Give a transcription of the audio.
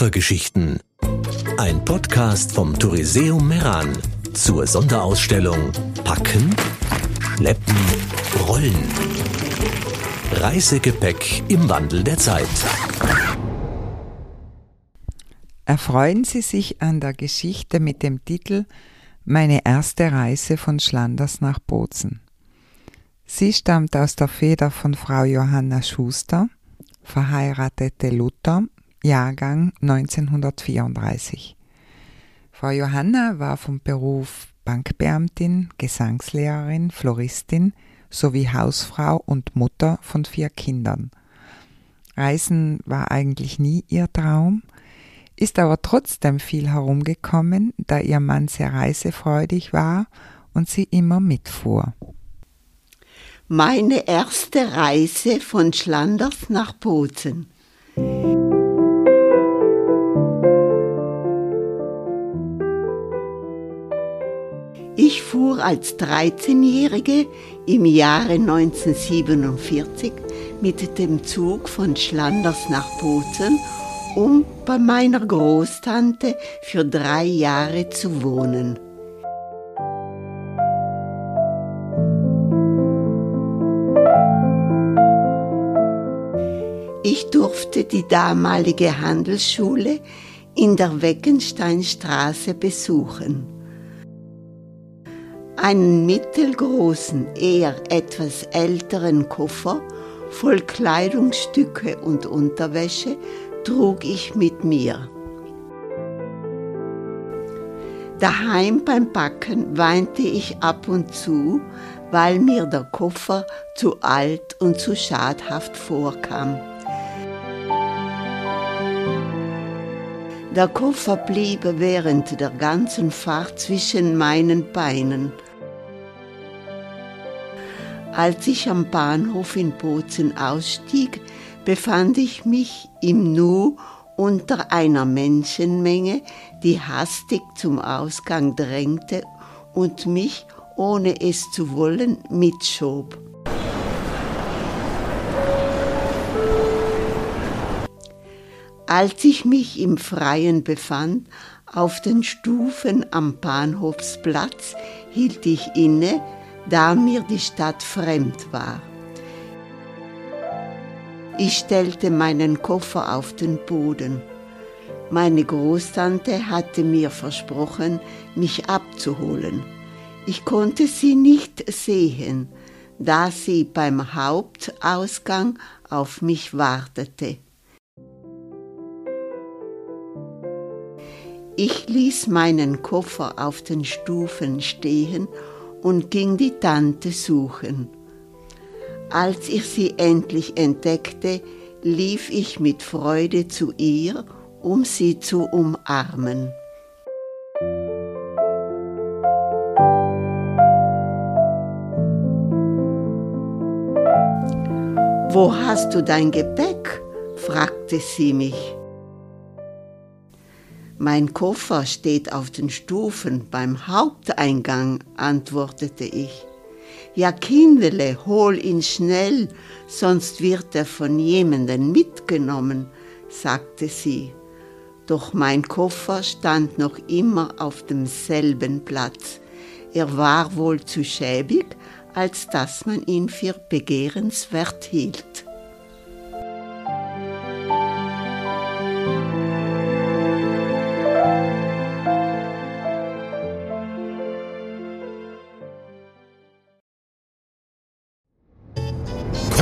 Koffergeschichten. Ein Podcast vom Touriseum Meran zur Sonderausstellung Packen, Schleppen, Rollen. Reisegepäck im Wandel der Zeit. Erfreuen Sie sich an der Geschichte mit dem Titel Meine erste Reise von Schlanders nach Bozen. Sie stammt aus der Feder von Frau Johanna Schuster, verheiratete Luther, Jahrgang 1934. Frau Johanna war vom Beruf Bankbeamtin, Gesangslehrerin, Floristin sowie Hausfrau und Mutter von vier Kindern. Reisen war eigentlich nie ihr Traum, ist aber trotzdem viel herumgekommen, da ihr Mann sehr reisefreudig war und sie immer mitfuhr. Meine erste Reise von Schlanders nach Bozen. Ich fuhr als 13-Jährige im Jahre 1947 mit dem Zug von Schlanders nach Bozen, um bei meiner Großtante für drei Jahre zu wohnen. Ich durfte die damalige Handelsschule in der Weckensteinstraße besuchen. Einen mittelgroßen, eher etwas älteren Koffer voll Kleidungsstücke und Unterwäsche trug ich mit mir. Daheim beim Backen weinte ich ab und zu, weil mir der Koffer zu alt und zu schadhaft vorkam. Der Koffer blieb während der ganzen Fahrt zwischen meinen Beinen. Als ich am Bahnhof in Bozen ausstieg, befand ich mich im Nu unter einer Menschenmenge, die hastig zum Ausgang drängte und mich, ohne es zu wollen, mitschob. Als ich mich im Freien befand, auf den Stufen am Bahnhofsplatz, hielt ich inne, da mir die Stadt fremd war. Ich stellte meinen Koffer auf den Boden. Meine Großtante hatte mir versprochen, mich abzuholen. Ich konnte sie nicht sehen, da sie beim Hauptausgang auf mich wartete. Ich ließ meinen Koffer auf den Stufen stehen und ging die Tante suchen. Als ich sie endlich entdeckte, lief ich mit Freude zu ihr, um sie zu umarmen. Wo hast du dein Gepäck? fragte sie mich. Mein Koffer steht auf den Stufen beim Haupteingang, antwortete ich. Ja, Kindele, hol ihn schnell, sonst wird er von jemandem mitgenommen, sagte sie. Doch mein Koffer stand noch immer auf demselben Platz. Er war wohl zu schäbig, als dass man ihn für begehrenswert hielt.